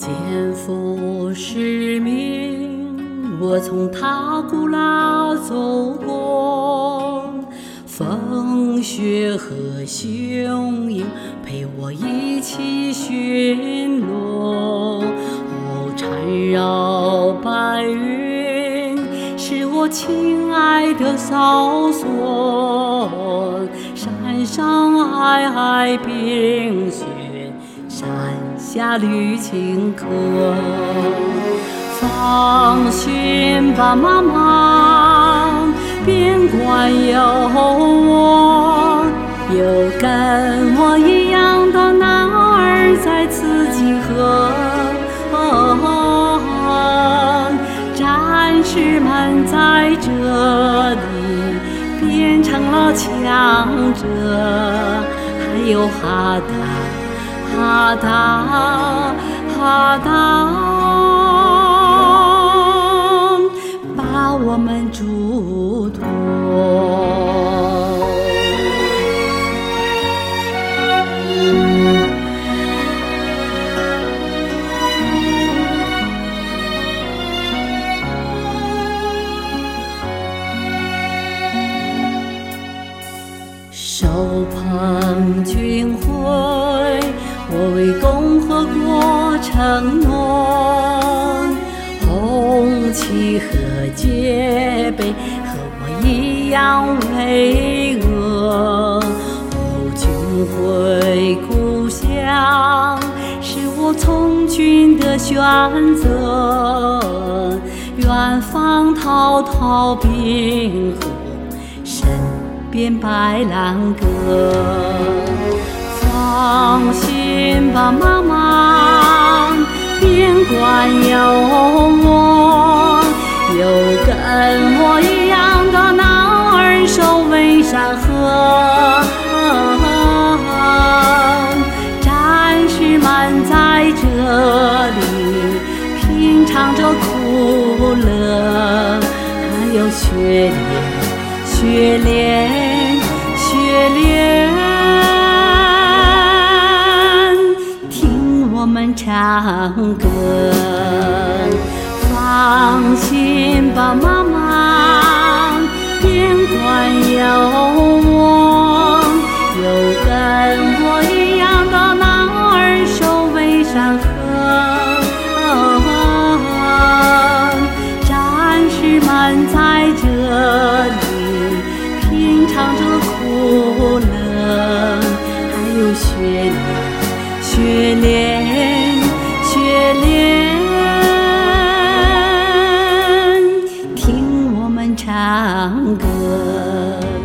肩负使命，我从塔古拉走过，风雪和雄鹰陪我一起巡逻，哦，缠绕白云，是我亲爱的哨所，山上皑皑冰雪。山下绿青稞。放心吧，妈妈，边关有我，有跟我一样的男儿在此集合。战士们在这里变成了强者，还有哈达，哈达，哈达。把我们嘱托。手捧军承诺。红旗和戒备和我一样巍峨。哦，军回故乡是我从军的选择。远方滔滔冰河，身边白兰鸽。放心吧，妈妈。边关有我，有跟我一样的男儿守卫山河。战士们在这里品尝着苦乐，还有雪莲，雪莲，雪莲。唱歌，放心吧，妈妈，边关有我，有跟我一样的男儿守卫山河。战士们在这里品尝着苦乐，还有血。love.